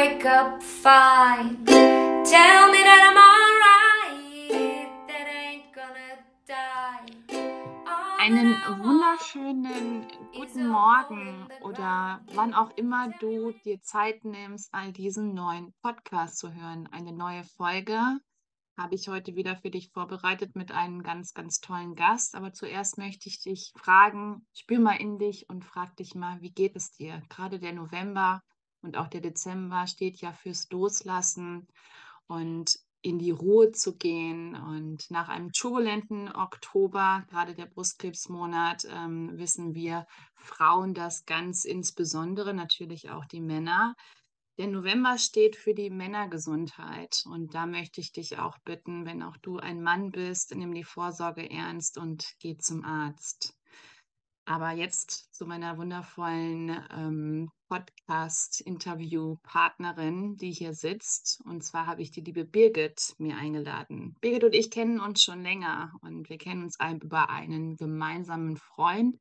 wake up fine. Tell me that I'm alright, that I ain't gonna die. Einen wunderschönen guten Morgen oder wann auch immer du dir Zeit nimmst, all diesen neuen Podcast zu hören. Eine neue Folge habe ich heute wieder für dich vorbereitet mit einem ganz, ganz tollen Gast. Aber zuerst möchte ich dich fragen, spür mal in dich und frag dich mal, wie geht es dir? Gerade der November und auch der Dezember steht ja fürs Loslassen und in die Ruhe zu gehen. Und nach einem turbulenten Oktober, gerade der Brustkrebsmonat, ähm, wissen wir Frauen das ganz insbesondere, natürlich auch die Männer. Der November steht für die Männergesundheit. Und da möchte ich dich auch bitten, wenn auch du ein Mann bist, nimm die Vorsorge ernst und geh zum Arzt. Aber jetzt zu meiner wundervollen ähm, Podcast-Interview-Partnerin, die hier sitzt. Und zwar habe ich die liebe Birgit mir eingeladen. Birgit und ich kennen uns schon länger und wir kennen uns über einen gemeinsamen Freund.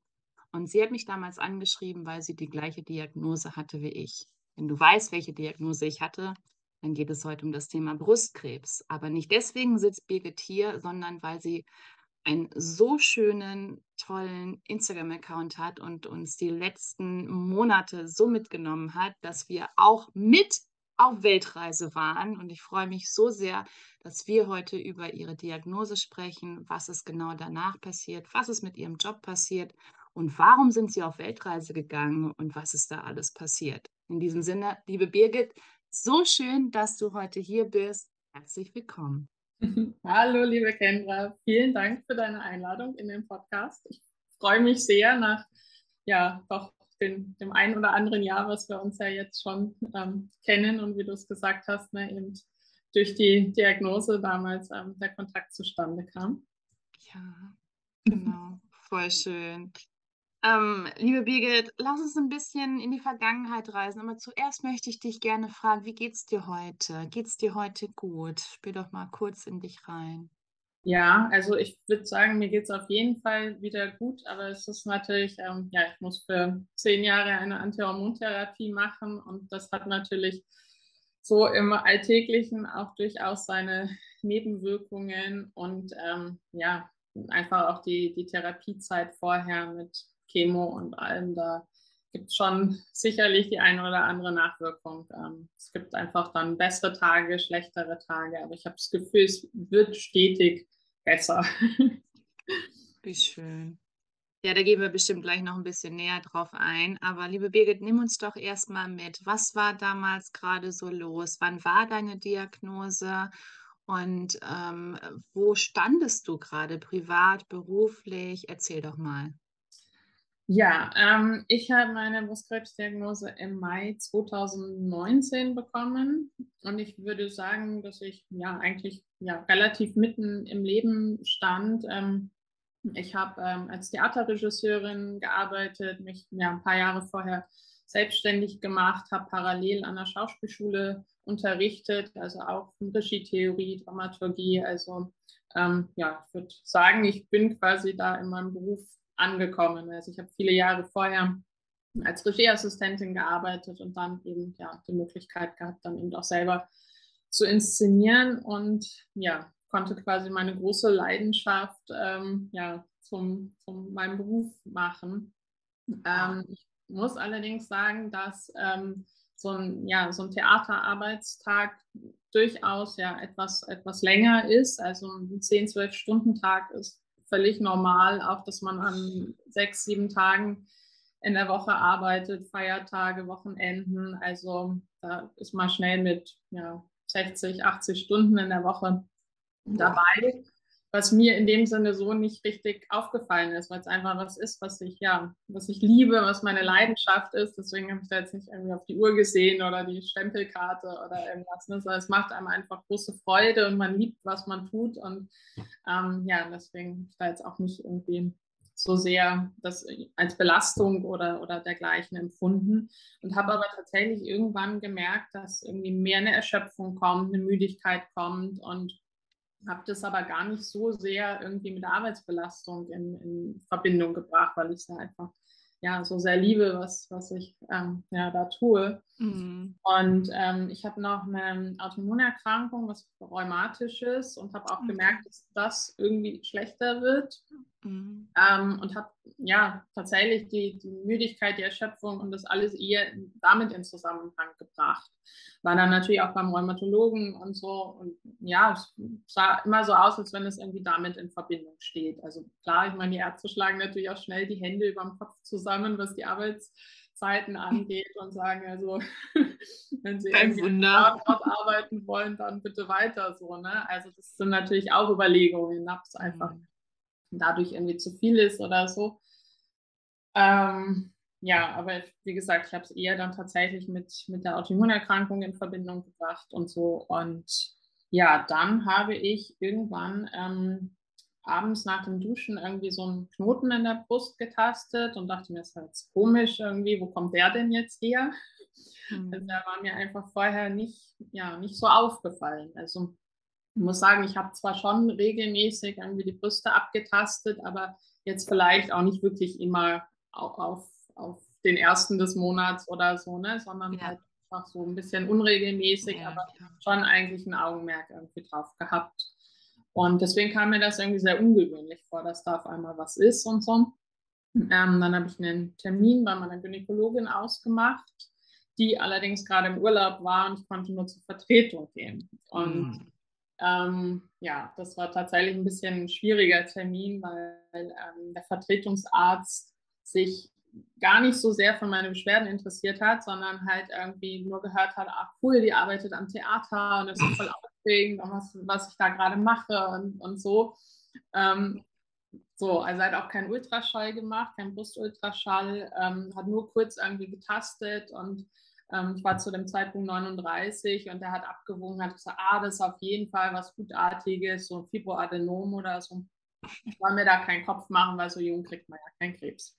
Und sie hat mich damals angeschrieben, weil sie die gleiche Diagnose hatte wie ich. Wenn du weißt, welche Diagnose ich hatte, dann geht es heute um das Thema Brustkrebs. Aber nicht deswegen sitzt Birgit hier, sondern weil sie einen so schönen, tollen Instagram-Account hat und uns die letzten Monate so mitgenommen hat, dass wir auch mit auf Weltreise waren. Und ich freue mich so sehr, dass wir heute über ihre Diagnose sprechen, was ist genau danach passiert, was ist mit ihrem Job passiert und warum sind sie auf Weltreise gegangen und was ist da alles passiert. In diesem Sinne, liebe Birgit, so schön, dass du heute hier bist. Herzlich willkommen. Hallo, liebe Kendra. Vielen Dank für deine Einladung in den Podcast. Ich freue mich sehr nach, ja, doch den, dem einen oder anderen Jahr, was wir uns ja jetzt schon ähm, kennen und wie du es gesagt hast, ne, eben durch die Diagnose damals ähm, der Kontakt zustande kam. Ja, genau. Voll schön. Ähm, liebe Birgit, lass uns ein bisschen in die Vergangenheit reisen. Aber zuerst möchte ich dich gerne fragen, wie geht's dir heute? Geht's dir heute gut? Spür doch mal kurz in dich rein. Ja, also ich würde sagen, mir geht es auf jeden Fall wieder gut, aber es ist natürlich, ähm, ja, ich muss für zehn Jahre eine Antihormontherapie machen und das hat natürlich so im Alltäglichen auch durchaus seine Nebenwirkungen und ähm, ja, einfach auch die, die Therapiezeit vorher mit Chemo und allem, da gibt es schon sicherlich die eine oder andere Nachwirkung. Ähm, es gibt einfach dann bessere Tage, schlechtere Tage, aber ich habe das Gefühl, es wird stetig besser. Wie schön. Ja, da gehen wir bestimmt gleich noch ein bisschen näher drauf ein. Aber liebe Birgit, nimm uns doch erstmal mit. Was war damals gerade so los? Wann war deine Diagnose? Und ähm, wo standest du gerade privat, beruflich? Erzähl doch mal. Ja, ähm, ich habe meine Brustkrebsdiagnose im Mai 2019 bekommen und ich würde sagen, dass ich ja eigentlich ja, relativ mitten im Leben stand. Ähm, ich habe ähm, als Theaterregisseurin gearbeitet, mich ja, ein paar Jahre vorher selbstständig gemacht, habe parallel an der Schauspielschule unterrichtet, also auch Regietheorie, Dramaturgie. Also ähm, ja, ich würde sagen, ich bin quasi da in meinem Beruf angekommen. Also ich habe viele Jahre vorher als Regieassistentin gearbeitet und dann eben ja die Möglichkeit gehabt, dann eben auch selber zu inszenieren und ja, konnte quasi meine große Leidenschaft ähm, ja, zum, zum meinem Beruf machen. Ähm, ich muss allerdings sagen, dass ähm, so ein, ja, so ein Theaterarbeitstag durchaus ja etwas, etwas länger ist. Also ein 10, 12 Stunden Tag ist völlig normal, auch dass man an sechs, sieben Tagen in der Woche arbeitet, Feiertage, Wochenenden. Also da ist man schnell mit ja, 60, 80 Stunden in der Woche dabei, was mir in dem Sinne so nicht richtig aufgefallen ist, weil es einfach was ist, was ich ja, was ich liebe, was meine Leidenschaft ist. Deswegen habe ich da jetzt nicht irgendwie auf die Uhr gesehen oder die Stempelkarte oder irgendwas. Ne? Sondern es macht einem einfach große Freude und man liebt, was man tut. Und ähm, ja, deswegen habe ich da jetzt auch nicht irgendwie so sehr das als Belastung oder, oder dergleichen empfunden und habe aber tatsächlich irgendwann gemerkt, dass irgendwie mehr eine Erschöpfung kommt, eine Müdigkeit kommt und habe das aber gar nicht so sehr irgendwie mit Arbeitsbelastung in, in Verbindung gebracht, weil ich es einfach ja so sehr liebe, was, was ich ähm, ja, da tue. Mhm. Und ähm, ich habe noch eine Autoimmunerkrankung, was rheumatisch ist und habe auch okay. gemerkt, dass das irgendwie schlechter wird. Mhm. Ähm, und habe ja tatsächlich die, die Müdigkeit, die Erschöpfung und das alles eher damit in Zusammenhang gebracht. War dann natürlich auch beim Rheumatologen und so. Und ja, es sah immer so aus, als wenn es irgendwie damit in Verbindung steht. Also klar, ich meine, die Ärzte schlagen natürlich auch schnell die Hände über dem Kopf zusammen, was die Arbeitszeiten angeht und sagen, also wenn Sie Kein irgendwie arbeiten wollen, dann bitte weiter so. Ne? Also das sind natürlich auch Überlegungen, ob es einfach mhm dadurch irgendwie zu viel ist oder so. Ähm, ja, aber wie gesagt, ich habe es eher dann tatsächlich mit, mit der Autoimmunerkrankung in Verbindung gebracht und so. Und ja, dann habe ich irgendwann ähm, abends nach dem Duschen irgendwie so einen Knoten in der Brust getastet und dachte mir, das ist jetzt komisch irgendwie, wo kommt der denn jetzt her? Mhm. Also der war mir einfach vorher nicht, ja, nicht so aufgefallen. Also ich muss sagen, ich habe zwar schon regelmäßig irgendwie die Brüste abgetastet, aber jetzt vielleicht auch nicht wirklich immer auf, auf den ersten des Monats oder so, ne? sondern ja. halt einfach so ein bisschen unregelmäßig, ja, aber ja. schon eigentlich ein Augenmerk irgendwie drauf gehabt. Und deswegen kam mir das irgendwie sehr ungewöhnlich vor, dass da auf einmal was ist und so. Ähm, dann habe ich einen Termin bei meiner Gynäkologin ausgemacht, die allerdings gerade im Urlaub war und ich konnte nur zur Vertretung gehen. Und mhm. Ähm, ja, das war tatsächlich ein bisschen ein schwieriger Termin, weil ähm, der Vertretungsarzt sich gar nicht so sehr von meinen Beschwerden interessiert hat, sondern halt irgendwie nur gehört hat, ach cool, die arbeitet am Theater und das ist voll aufregend was, was ich da gerade mache und, und so. Ähm, so, also hat auch keinen Ultraschall gemacht, kein Brustultraschall, ähm, hat nur kurz irgendwie getastet und ähm, ich war zu dem Zeitpunkt 39 und er hat abgewogen, hat gesagt, ah, das ist auf jeden Fall was Gutartiges, so ein Fibroadenom oder so. Ich soll mir da keinen Kopf machen, weil so jung kriegt man ja keinen Krebs.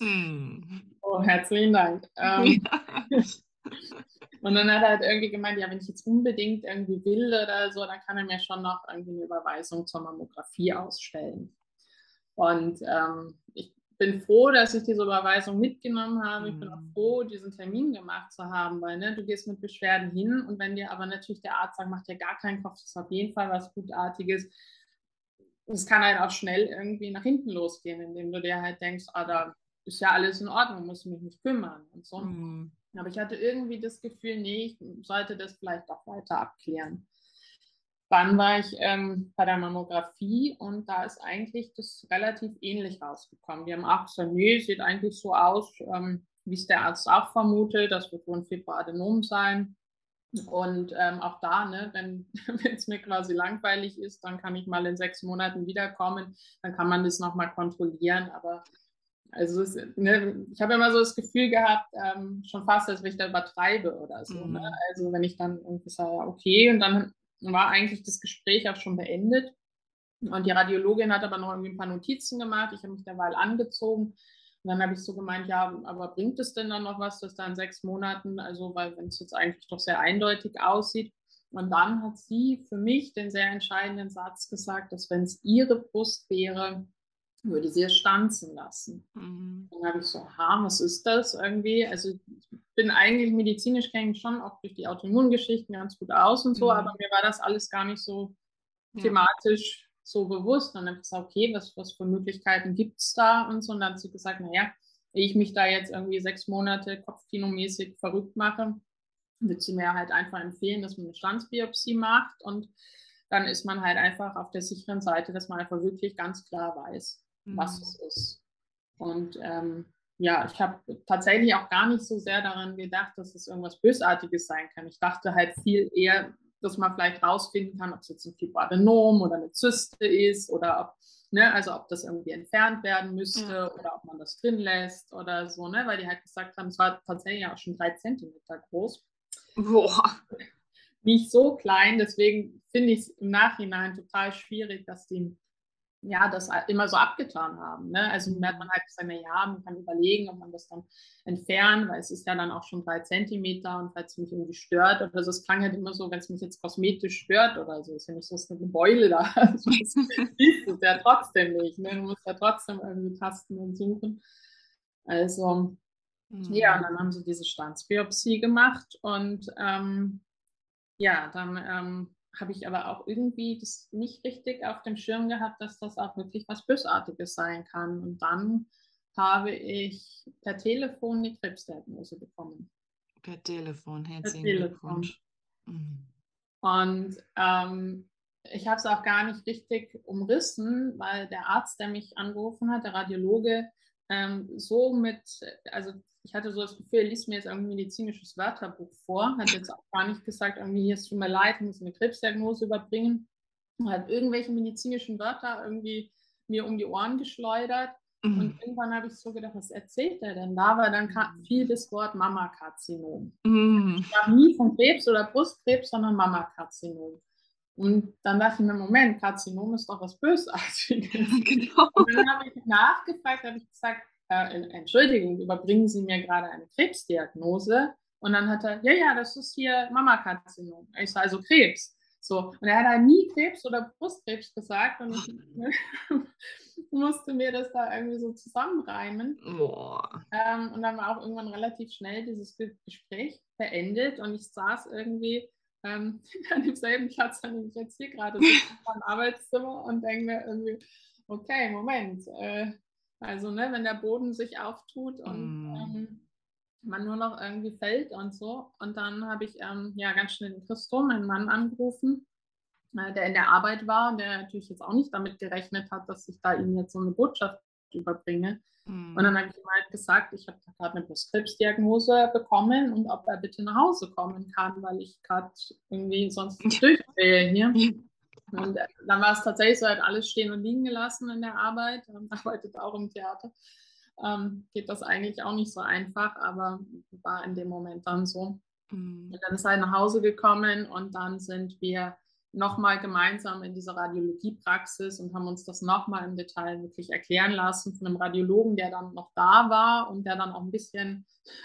Mm. Oh, herzlichen Dank. Ähm, ja. Und dann hat er halt irgendwie gemeint, ja, wenn ich jetzt unbedingt irgendwie will oder so, dann kann er mir schon noch irgendwie eine Überweisung zur Mammographie ausstellen. Und ähm, ich bin froh, dass ich diese Überweisung mitgenommen habe. Ich bin auch mhm. froh, diesen Termin gemacht zu haben, weil ne, du gehst mit Beschwerden hin und wenn dir aber natürlich der Arzt sagt, mach dir gar keinen Kopf, das ist auf jeden Fall was Gutartiges. Es kann halt auch schnell irgendwie nach hinten losgehen, indem du dir halt denkst, ah, da ist ja alles in Ordnung, muss mich nicht kümmern und so. Mhm. Aber ich hatte irgendwie das Gefühl, nee, ich sollte das vielleicht auch weiter abklären. Dann war ich ähm, bei der Mammographie und da ist eigentlich das relativ ähnlich rausgekommen. Die haben auch gesagt, nee, sieht eigentlich so aus, ähm, wie es der Arzt auch vermutet, das wird wohl ein Fibroadenom sein. Und ähm, auch da, ne, wenn es mir quasi langweilig ist, dann kann ich mal in sechs Monaten wiederkommen, dann kann man das nochmal kontrollieren. Aber also es, ne, ich habe immer so das Gefühl gehabt, ähm, schon fast, als wenn ich da übertreibe oder so. Ne? Mhm. Ne? Also wenn ich dann irgendwie sage, okay, und dann war eigentlich das Gespräch auch schon beendet. Und die Radiologin hat aber noch irgendwie ein paar Notizen gemacht. Ich habe mich derweil angezogen. Und dann habe ich so gemeint, ja, aber bringt es denn dann noch was, dass da in sechs Monaten, also weil wenn es jetzt eigentlich doch sehr eindeutig aussieht. Und dann hat sie für mich den sehr entscheidenden Satz gesagt, dass wenn es ihre Brust wäre, würde sie es stanzen lassen. Mhm. Dann habe ich so, ha, was ist das irgendwie? Also ich bin eigentlich medizinisch kenne ich schon auch durch die Autoimmungeschichten ganz gut aus und so, mhm. aber mir war das alles gar nicht so ja. thematisch so bewusst. Und dann habe ich gesagt, okay, was, was für Möglichkeiten gibt es da und so. Und dann hat sie gesagt, naja, ehe ich mich da jetzt irgendwie sechs Monate kopfkinomäßig verrückt mache, würde sie mir halt einfach empfehlen, dass man eine Standsbiopsie macht und dann ist man halt einfach auf der sicheren Seite, dass man einfach wirklich ganz klar weiß, was mhm. es ist. Und ähm, ja, ich habe tatsächlich auch gar nicht so sehr daran gedacht, dass es irgendwas Bösartiges sein kann. Ich dachte halt viel eher, dass man vielleicht rausfinden kann, ob es jetzt ein Fibroadenom oder eine Zyste ist oder ob, ne, also ob das irgendwie entfernt werden müsste ja. oder ob man das drin lässt oder so, ne, weil die halt gesagt haben, es war tatsächlich auch schon drei Zentimeter groß. Boah. Nicht so klein, deswegen finde ich es im Nachhinein total schwierig, dass die ja, das immer so abgetan haben. Ne? Also mhm. merkt man halt gesagt, ja, man kann überlegen, ob man das dann entfernt, weil es ist ja dann auch schon drei Zentimeter und falls es mich irgendwie stört oder so, es klang halt immer so, wenn es mich jetzt kosmetisch stört oder so, ist ja nicht so, dass eine Beule da das siehst du ja trotzdem nicht. Ne? Du musst ja trotzdem irgendwie tasten und suchen. Also, ja, und dann haben sie diese Staatsbiopsie gemacht und ähm, ja, dann ähm, habe ich aber auch irgendwie das nicht richtig auf dem Schirm gehabt, dass das auch wirklich was Bösartiges sein kann. Und dann habe ich per Telefon die Krebsdiagnose bekommen. Per Telefon, herzlichen Glückwunsch. Mhm. Und ähm, ich habe es auch gar nicht richtig umrissen, weil der Arzt, der mich angerufen hat, der Radiologe, ähm, so mit, also ich hatte so das Gefühl, er liest mir jetzt irgendwie ein medizinisches Wörterbuch vor, hat jetzt auch gar nicht gesagt, irgendwie hier, es tut mir leid, ich muss eine Krebsdiagnose überbringen, hat irgendwelche medizinischen Wörter irgendwie mir um die Ohren geschleudert. Mhm. Und irgendwann habe ich so gedacht, was erzählt er denn da? Weil dann fiel das Wort Mammakarzinom. Mhm. Ich sprach nie von Krebs oder Brustkrebs, sondern Mammakarzinom. Und dann dachte ich mir, Moment, Karzinom ist doch was Bösartiges. Genau. Und dann habe ich nachgefragt, habe ich gesagt, äh, Entschuldigung, überbringen Sie mir gerade eine Krebsdiagnose? Und dann hat er, ja, ja, das ist hier Mammakarzinom. Ich sage, also Krebs. So. Und er hat halt nie Krebs oder Brustkrebs gesagt und ich musste mir das da irgendwie so zusammenreimen. Ähm, und dann war auch irgendwann relativ schnell dieses Gespräch beendet und ich saß irgendwie ähm, an demselben Platz, an dem ich jetzt hier gerade sitze, im Arbeitszimmer und denke mir irgendwie, okay, Moment. Äh, also, ne, wenn der Boden sich auftut und mm. ähm, man nur noch irgendwie fällt und so. Und dann habe ich ähm, ja ganz schnell den Christo, meinen Mann, angerufen, äh, der in der Arbeit war der natürlich jetzt auch nicht damit gerechnet hat, dass ich da ihm jetzt so eine Botschaft überbringe. Mhm. Und dann habe ich ihm halt gesagt, ich habe gerade eine Brustkrebsdiagnose bekommen und ob er bitte nach Hause kommen kann, weil ich gerade irgendwie sonst nicht durchdrehe hier. Und äh, dann war es tatsächlich so, hat alles stehen und liegen gelassen in der Arbeit, und arbeitet auch im Theater. Ähm, geht das eigentlich auch nicht so einfach, aber war in dem Moment dann so. Mhm. Und dann ist er nach Hause gekommen und dann sind wir nochmal gemeinsam in dieser Radiologiepraxis und haben uns das nochmal im Detail wirklich erklären lassen von einem Radiologen, der dann noch da war und der dann auch ein bisschen,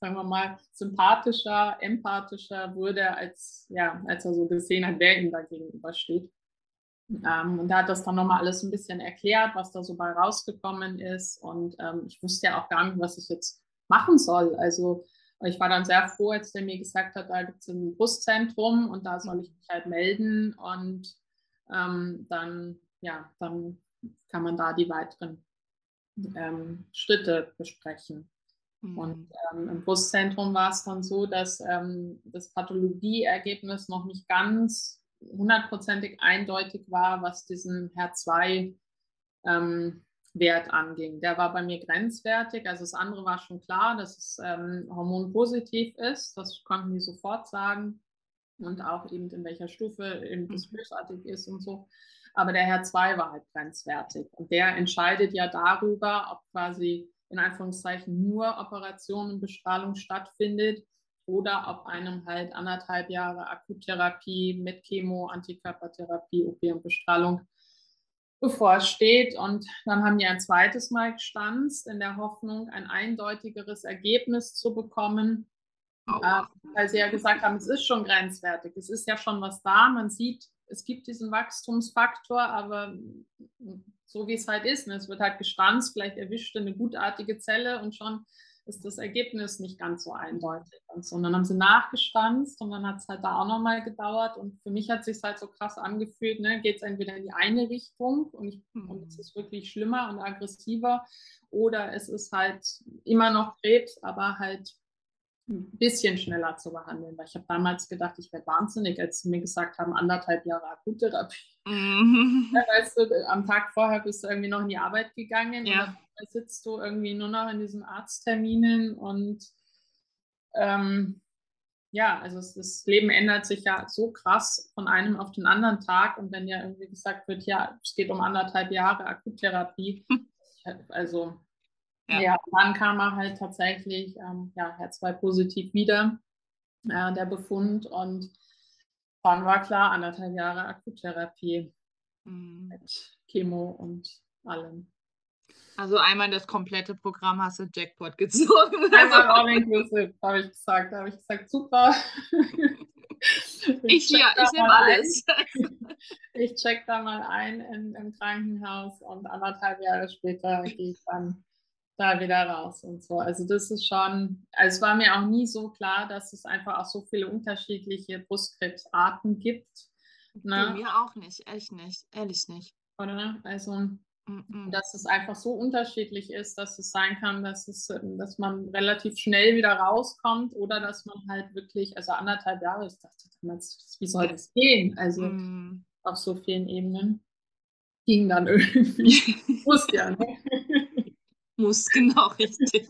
sagen wir mal, sympathischer, empathischer wurde, als, ja, als er so gesehen hat, wer ihm da gegenübersteht. Ähm, und er hat das dann nochmal alles ein bisschen erklärt, was da so bei rausgekommen ist. Und ähm, ich wusste ja auch gar nicht, was ich jetzt machen soll. Also ich war dann sehr froh, als der mir gesagt hat, da gibt es ein Brustzentrum und da soll ich mich halt melden und ähm, dann, ja, dann kann man da die weiteren ähm, Schritte besprechen. Mhm. Und ähm, im Brustzentrum war es dann so, dass ähm, das Pathologieergebnis noch nicht ganz hundertprozentig eindeutig war, was diesen HER2 ähm, Wert anging. Der war bei mir grenzwertig. Also das andere war schon klar, dass es ähm, hormonpositiv ist. Das konnten die sofort sagen. Und auch eben in welcher Stufe eben das mhm. bösartig ist und so. Aber der Herr 2 war halt grenzwertig. Und der entscheidet ja darüber, ob quasi in Anführungszeichen nur Operation und Bestrahlung stattfindet oder ob einem halt anderthalb Jahre Akuttherapie mit Chemo, Antikörpertherapie, OP und Bestrahlung bevorsteht. Und dann haben die ein zweites Mal gestanzt, in der Hoffnung, ein eindeutigeres Ergebnis zu bekommen. Äh, weil sie ja gesagt haben, es ist schon grenzwertig, es ist ja schon was da. Man sieht, es gibt diesen Wachstumsfaktor, aber so wie es halt ist, ne? es wird halt gestanzt, vielleicht erwischt eine gutartige Zelle und schon ist das Ergebnis nicht ganz so eindeutig. Und, so. und dann haben sie nachgestanzt und dann hat es halt da auch nochmal gedauert. Und für mich hat es sich halt so krass angefühlt, ne? geht es entweder in die eine Richtung und, ich, mhm. und es ist wirklich schlimmer und aggressiver oder es ist halt immer noch Krebs, aber halt ein bisschen schneller zu behandeln. Weil ich habe damals gedacht, ich werde wahnsinnig, als sie mir gesagt haben, anderthalb Jahre Akuttherapie. Mhm. Ja, weißt du, am Tag vorher bist du irgendwie noch in die Arbeit gegangen ja sitzt du irgendwie nur noch in diesen Arztterminen und ähm, ja, also es, das Leben ändert sich ja so krass von einem auf den anderen Tag und wenn ja irgendwie gesagt wird, ja, es geht um anderthalb Jahre Akuttherapie, also ja. ja, dann kam er halt tatsächlich ähm, ja, Herz2 positiv wieder, äh, der Befund und dann war klar, anderthalb Jahre Akuttherapie mhm. mit Chemo und allem. Also einmal das komplette Programm hast du Jackpot gezogen. Einmal all inclusive, habe ich gesagt. Da habe ich gesagt, super. ich, ich ja, ich nehme alles. ich check da mal ein in, im Krankenhaus und anderthalb Jahre später gehe ich dann da wieder raus und so. Also das ist schon, also es war mir auch nie so klar, dass es einfach auch so viele unterschiedliche Brustkrebsarten gibt. Ne? mir auch nicht, echt nicht, ehrlich nicht. Oder? Also dass es einfach so unterschiedlich ist, dass es sein kann, dass, es, dass man relativ schnell wieder rauskommt oder dass man halt wirklich, also anderthalb Jahre, ich dachte damals, wie soll das gehen? Also mm. auf so vielen Ebenen ging dann irgendwie. Muss ja, ne? Muss, genau, richtig.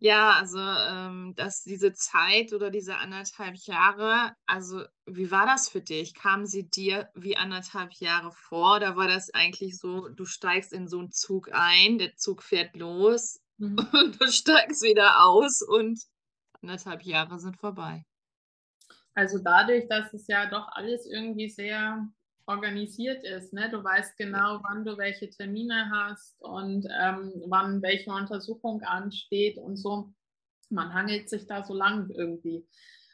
Ja, also ähm, dass diese Zeit oder diese anderthalb Jahre, also wie war das für dich? Kamen sie dir wie anderthalb Jahre vor? Da war das eigentlich so, du steigst in so einen Zug ein, der Zug fährt los mhm. und du steigst wieder aus und anderthalb Jahre sind vorbei. Also dadurch, dass es ja doch alles irgendwie sehr organisiert ist. Ne? Du weißt genau, wann du welche Termine hast und ähm, wann welche Untersuchung ansteht und so. Man hangelt sich da so lang irgendwie.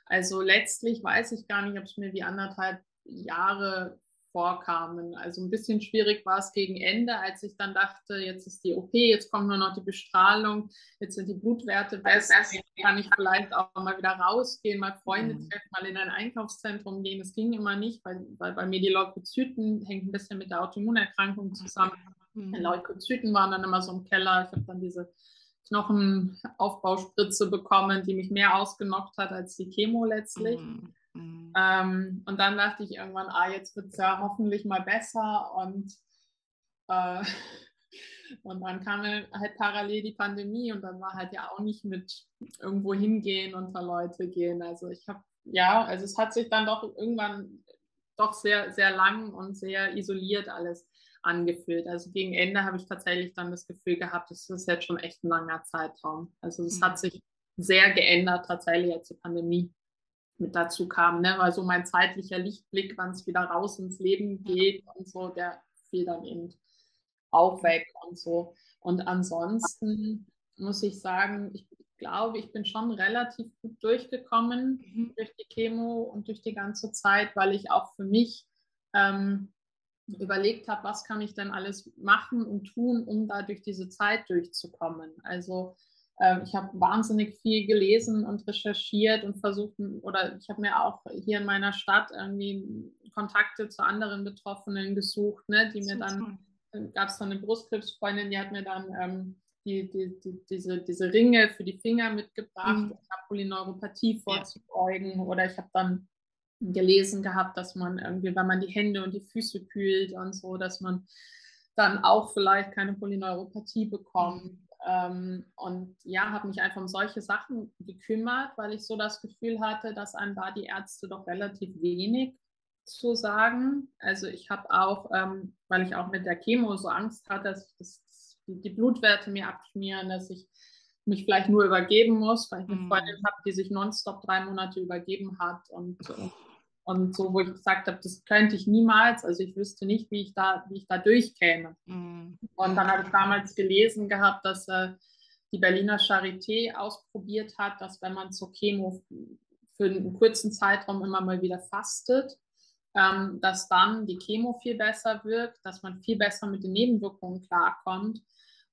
Also letztlich weiß ich gar nicht, ob es mir wie anderthalb Jahre vorkamen. Also ein bisschen schwierig war es gegen Ende, als ich dann dachte, jetzt ist die OP, jetzt kommt nur noch die Bestrahlung, jetzt sind die Blutwerte besser, kann ich vielleicht auch mal wieder rausgehen, mal Freunde mhm. treffen, mal in ein Einkaufszentrum gehen. Das ging immer nicht, weil, weil bei mir die Leukozyten hängt ein bisschen mit der Autoimmunerkrankung zusammen. Mhm. Leukozyten waren dann immer so im Keller. Ich habe dann diese Knochenaufbauspritze bekommen, die mich mehr ausgenockt hat als die Chemo letztlich. Mhm. Mhm. Ähm, und dann dachte ich irgendwann, ah, jetzt wird es ja hoffentlich mal besser. Und, äh, und dann kam halt parallel die Pandemie und dann war halt ja auch nicht mit irgendwo hingehen, unter Leute gehen. Also ich habe, ja, also es hat sich dann doch irgendwann doch sehr, sehr lang und sehr isoliert alles angefühlt. Also gegen Ende habe ich tatsächlich dann das Gefühl gehabt, das ist jetzt schon echt ein langer Zeitraum. Also es mhm. hat sich sehr geändert tatsächlich als die Pandemie mit dazu kam, ne? weil so mein zeitlicher Lichtblick, wann es wieder raus ins Leben geht und so, der fiel dann eben auch weg und so. Und ansonsten muss ich sagen, ich glaube, ich bin schon relativ gut durchgekommen mhm. durch die Chemo und durch die ganze Zeit, weil ich auch für mich ähm, überlegt habe, was kann ich denn alles machen und tun, um da durch diese Zeit durchzukommen. Also ich habe wahnsinnig viel gelesen und recherchiert und versucht, oder ich habe mir auch hier in meiner Stadt irgendwie Kontakte zu anderen Betroffenen gesucht, ne, die mir dann, gab es dann eine Brustkrebsfreundin, die hat mir dann ähm, die, die, die, diese, diese Ringe für die Finger mitgebracht, mhm. um Polyneuropathie vorzubeugen. Ja. Oder ich habe dann gelesen gehabt, dass man irgendwie, wenn man die Hände und die Füße kühlt und so, dass man dann auch vielleicht keine Polyneuropathie bekommt. Ähm, und ja, habe mich einfach um solche Sachen gekümmert, weil ich so das Gefühl hatte, dass einem da die Ärzte doch relativ wenig zu sagen. Also ich habe auch, ähm, weil ich auch mit der Chemo so Angst hatte, dass, dass die Blutwerte mir abschmieren, dass ich mich vielleicht nur übergeben muss, weil ich eine mhm. Freundin habe, die sich nonstop drei Monate übergeben hat und, und und so, wo ich gesagt habe, das könnte ich niemals, also ich wüsste nicht, wie ich da, wie ich da durchkäme. Mhm. Und dann habe ich damals gelesen gehabt, dass äh, die Berliner Charité ausprobiert hat, dass wenn man zur Chemo für einen kurzen Zeitraum immer mal wieder fastet, ähm, dass dann die Chemo viel besser wirkt, dass man viel besser mit den Nebenwirkungen klarkommt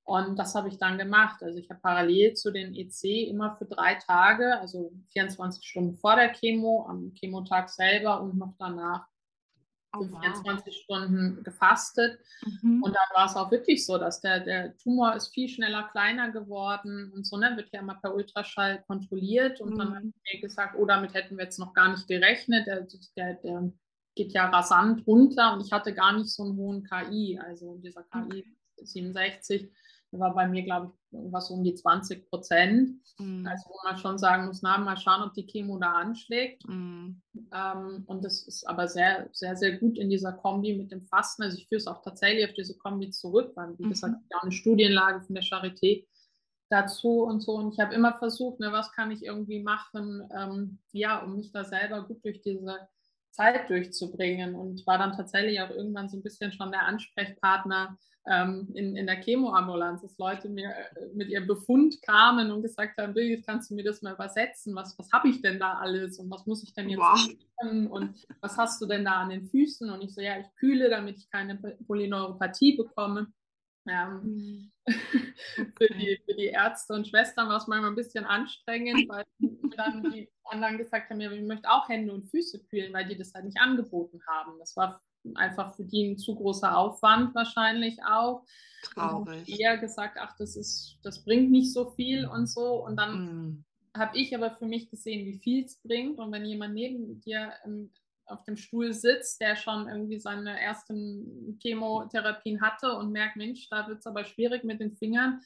und das habe ich dann gemacht. Also ich habe parallel zu den EC immer für drei Tage, also 24 Stunden vor der Chemo, am Chemotag selber und noch danach oh, wow. 24 Stunden gefastet. Mhm. Und dann war es auch wirklich so, dass der, der Tumor ist viel schneller kleiner geworden und so, ne, wird ja immer per Ultraschall kontrolliert. Und mhm. dann habe ich mir gesagt, oh, damit hätten wir jetzt noch gar nicht gerechnet. Der, der, der geht ja rasant runter und ich hatte gar nicht so einen hohen KI, also dieser KI okay. 67 war bei mir, glaube ich, irgendwas um die 20 Prozent. Mhm. Also wo man schon sagen muss, na, mal schauen, ob die Chemo da anschlägt. Mhm. Ähm, und das ist aber sehr, sehr, sehr gut in dieser Kombi mit dem Fasten. Also ich führe es auch tatsächlich auf diese Kombi zurück, weil, wie mhm. gesagt, ja eine Studienlage von der Charité dazu und so. Und ich habe immer versucht, ne, was kann ich irgendwie machen, ähm, ja, um mich da selber gut durch diese Zeit durchzubringen. Und war dann tatsächlich auch irgendwann so ein bisschen schon der Ansprechpartner ähm, in, in der Chemoambulanz, dass Leute mir äh, mit ihrem Befund kamen und gesagt haben, Birgit, kannst du mir das mal übersetzen? Was, was habe ich denn da alles und was muss ich denn jetzt wow. machen? Und was hast du denn da an den Füßen? Und ich so, ja, ich kühle, damit ich keine Polyneuropathie bekomme. Ähm, mhm. für, die, für die Ärzte und Schwestern war es manchmal ein bisschen anstrengend, weil dann die anderen gesagt haben, ja, ich möchte auch Hände und Füße kühlen, weil die das halt nicht angeboten haben. Das war einfach für die ein zu großer Aufwand wahrscheinlich auch. Traurig. eher gesagt, ach, das ist, das bringt nicht so viel und so. Und dann mm. habe ich aber für mich gesehen, wie viel es bringt. Und wenn jemand neben dir ähm, auf dem Stuhl sitzt, der schon irgendwie seine ersten Chemotherapien hatte und merkt, Mensch, da wird es aber schwierig mit den Fingern.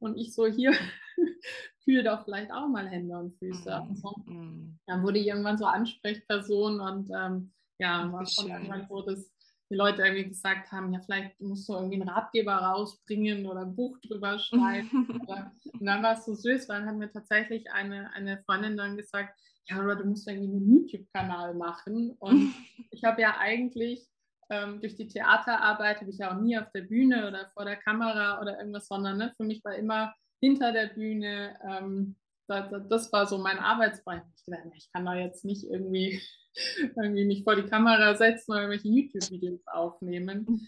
Und ich so hier fühle doch vielleicht auch mal Hände und Füße. Mm. Und so. Mm. Dann wurde ich irgendwann so Ansprechperson und ähm, ja, war schon irgendwann so, dass die Leute irgendwie gesagt haben, ja, vielleicht musst du irgendwie einen Ratgeber rausbringen oder ein Buch drüber schreiben. und dann war es so süß, weil dann hat mir tatsächlich eine, eine Freundin dann gesagt, ja, oder du musst irgendwie einen YouTube-Kanal machen. Und ich habe ja eigentlich ähm, durch die Theaterarbeit, habe ich ja auch nie auf der Bühne oder vor der Kamera oder irgendwas, sondern ne, für mich war immer hinter der Bühne, ähm, das, das, war so mein Arbeitsbereich. Ich dachte, ich kann da jetzt nicht irgendwie irgendwie mich vor die Kamera setzen oder irgendwelche YouTube-Videos aufnehmen.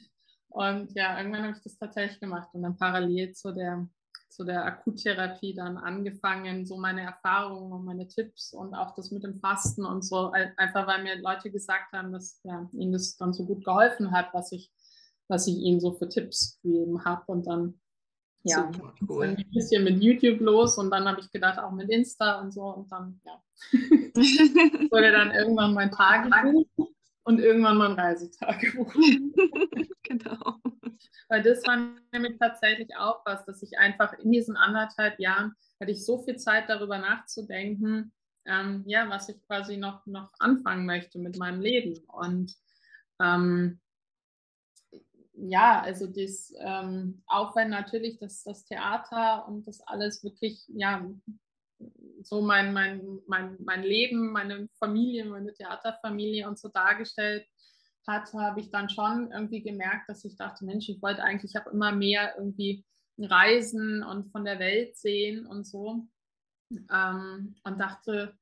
Und ja, irgendwann habe ich das tatsächlich gemacht und dann parallel zu der, zu der Akuttherapie dann angefangen, so meine Erfahrungen und meine Tipps und auch das mit dem Fasten und so, einfach weil mir Leute gesagt haben, dass ja, ihnen das dann so gut geholfen hat, was ich, was ich ihnen so für Tipps gegeben habe. Und dann ja, cool. ein bisschen mit YouTube los und dann habe ich gedacht, auch mit Insta und so und dann, ja, wurde dann irgendwann mein Tagebuch und irgendwann mein Reisetagebuch. genau. Weil das war nämlich tatsächlich auch was, dass ich einfach in diesen anderthalb Jahren hatte ich so viel Zeit darüber nachzudenken, ähm, ja, was ich quasi noch, noch anfangen möchte mit meinem Leben und ähm, ja, also das, ähm, auch wenn natürlich das, das Theater und das alles wirklich, ja, so mein, mein, mein, mein Leben, meine Familie, meine Theaterfamilie und so dargestellt hat, habe ich dann schon irgendwie gemerkt, dass ich dachte, Mensch, ich wollte eigentlich auch immer mehr irgendwie reisen und von der Welt sehen und so. Ähm, und dachte,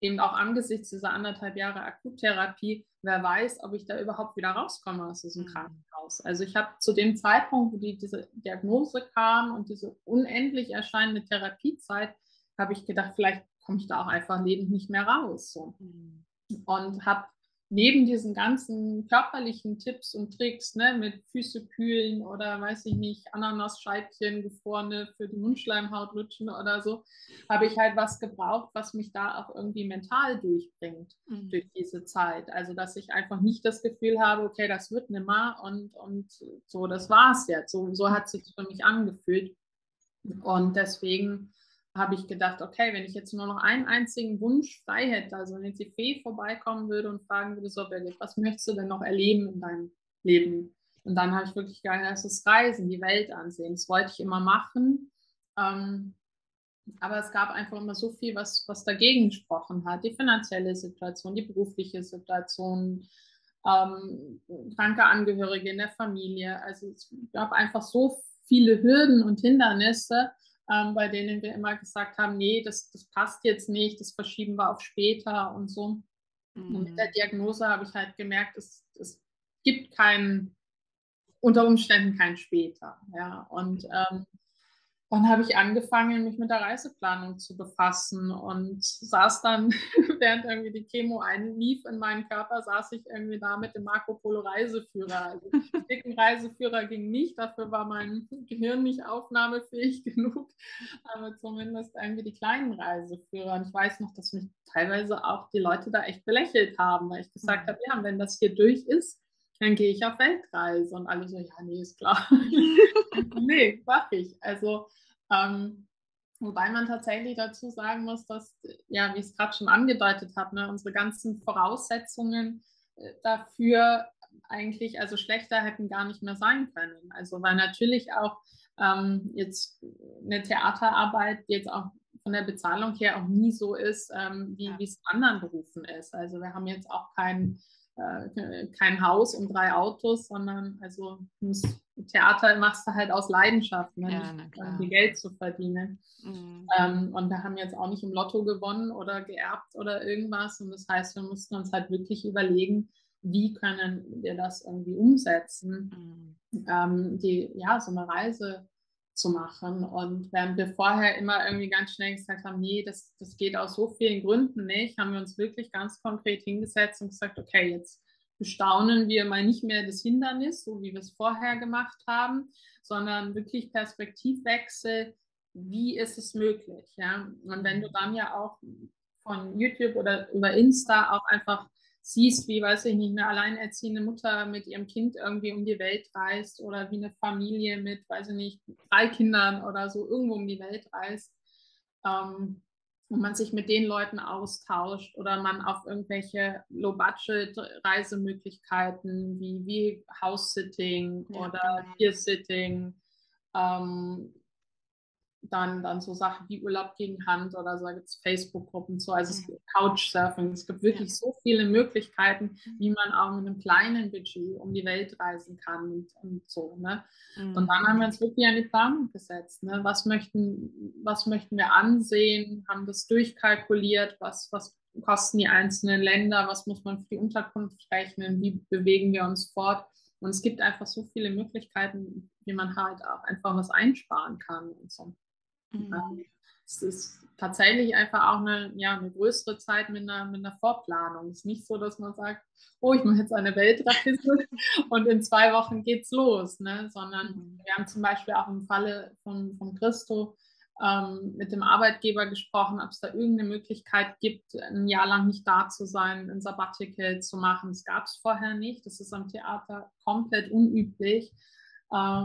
eben auch angesichts dieser anderthalb Jahre Akuttherapie, wer weiß, ob ich da überhaupt wieder rauskomme aus diesem mhm. Krankenhaus. Also ich habe zu dem Zeitpunkt, wo die, diese Diagnose kam und diese unendlich erscheinende Therapiezeit, habe ich gedacht, vielleicht komme ich da auch einfach lebend nicht mehr raus. So. Mhm. Und habe neben diesen ganzen körperlichen Tipps und Tricks, ne, mit Füße kühlen oder weiß ich nicht, Ananasscheibchen gefrorene für die Mundschleimhaut lutschen oder so, habe ich halt was gebraucht, was mich da auch irgendwie mental durchbringt mhm. durch diese Zeit. Also, dass ich einfach nicht das Gefühl habe, okay, das wird nimmer und, und so, das war's jetzt. So, so hat sich für mich angefühlt. Und deswegen habe ich gedacht, okay, wenn ich jetzt nur noch einen einzigen Wunsch frei hätte, also wenn jetzt die Fee vorbeikommen würde und fragen würde, so, was möchtest du denn noch erleben in deinem Leben? Und dann habe ich wirklich gedacht, das Reisen, die Welt ansehen. Das wollte ich immer machen. Ähm, aber es gab einfach immer so viel, was, was dagegen gesprochen hat. Die finanzielle Situation, die berufliche Situation, ähm, kranke Angehörige in der Familie. Also es gab einfach so viele Hürden und Hindernisse, ähm, bei denen wir immer gesagt haben, nee, das, das passt jetzt nicht, das verschieben wir auf später und so. Mhm. Und mit der mhm. Diagnose habe ich halt gemerkt, es, es gibt keinen, unter Umständen kein später. Ja, und ähm, dann habe ich angefangen, mich mit der Reiseplanung zu befassen und saß dann, während irgendwie die Chemo einlief in meinen Körper, saß ich irgendwie da mit dem Marco Polo Reiseführer. Also dicken Reiseführer ging nicht, dafür war mein Gehirn nicht aufnahmefähig genug, aber zumindest irgendwie die kleinen Reiseführer. Und ich weiß noch, dass mich teilweise auch die Leute da echt belächelt haben, weil ich gesagt mhm. habe, ja, wenn das hier durch ist, dann gehe ich auf Weltreise. Und alle so, ja, nee, ist klar. nee, mach ich. Also ähm, wobei man tatsächlich dazu sagen muss, dass, ja, wie ich es gerade schon angedeutet habe, ne, unsere ganzen Voraussetzungen äh, dafür eigentlich, also schlechter hätten gar nicht mehr sein können. Also weil natürlich auch ähm, jetzt eine Theaterarbeit jetzt auch von der Bezahlung her auch nie so ist, ähm, wie es in anderen Berufen ist. Also wir haben jetzt auch kein, äh, kein Haus und drei Autos, sondern also muss Theater machst du halt aus Leidenschaft, ne? ja, um Geld zu verdienen. Mhm. Ähm, und wir haben jetzt auch nicht im Lotto gewonnen oder geerbt oder irgendwas. Und das heißt, wir mussten uns halt wirklich überlegen, wie können wir das irgendwie umsetzen, mhm. ähm, die, ja, so eine Reise zu machen. Und während wir vorher immer irgendwie ganz schnell gesagt haben, nee, das, das geht aus so vielen Gründen nicht, haben wir uns wirklich ganz konkret hingesetzt und gesagt, okay, jetzt bestaunen wir mal nicht mehr das Hindernis, so wie wir es vorher gemacht haben, sondern wirklich Perspektivwechsel, wie ist es möglich? Ja? Und wenn du dann ja auch von YouTube oder über Insta auch einfach siehst, wie, weiß ich nicht, eine alleinerziehende Mutter mit ihrem Kind irgendwie um die Welt reist oder wie eine Familie mit, weiß ich nicht, drei Kindern oder so irgendwo um die Welt reist ähm, und man sich mit den Leuten austauscht oder man auf irgendwelche Low-Budget-Reisemöglichkeiten wie, wie House-Sitting ja, oder genau. Peer-Sitting ähm, dann, dann so Sachen wie Urlaub gegen Hand oder so, da gibt es Facebook-Gruppen so, also es gibt Couchsurfing, es gibt wirklich ja. so viele Möglichkeiten, mhm. wie man auch mit einem kleinen Budget um die Welt reisen kann und, und so. Ne? Mhm. Und dann haben wir uns wirklich an die Planung gesetzt. Ne? Was, möchten, was möchten wir ansehen, haben das durchkalkuliert, was, was kosten die einzelnen Länder, was muss man für die Unterkunft rechnen, wie bewegen wir uns fort. Und es gibt einfach so viele Möglichkeiten, wie man halt auch einfach was einsparen kann und so. Mhm. Es ist tatsächlich einfach auch eine, ja, eine größere Zeit mit einer, mit einer Vorplanung. Es ist nicht so, dass man sagt, oh, ich mache jetzt eine Weltreise und in zwei Wochen geht's los, ne? sondern mhm. wir haben zum Beispiel auch im Falle von, von Christo ähm, mit dem Arbeitgeber gesprochen, ob es da irgendeine Möglichkeit gibt, ein Jahr lang nicht da zu sein, ein Sabbatical zu machen. Das gab es vorher nicht. Das ist am Theater komplett unüblich. Äh,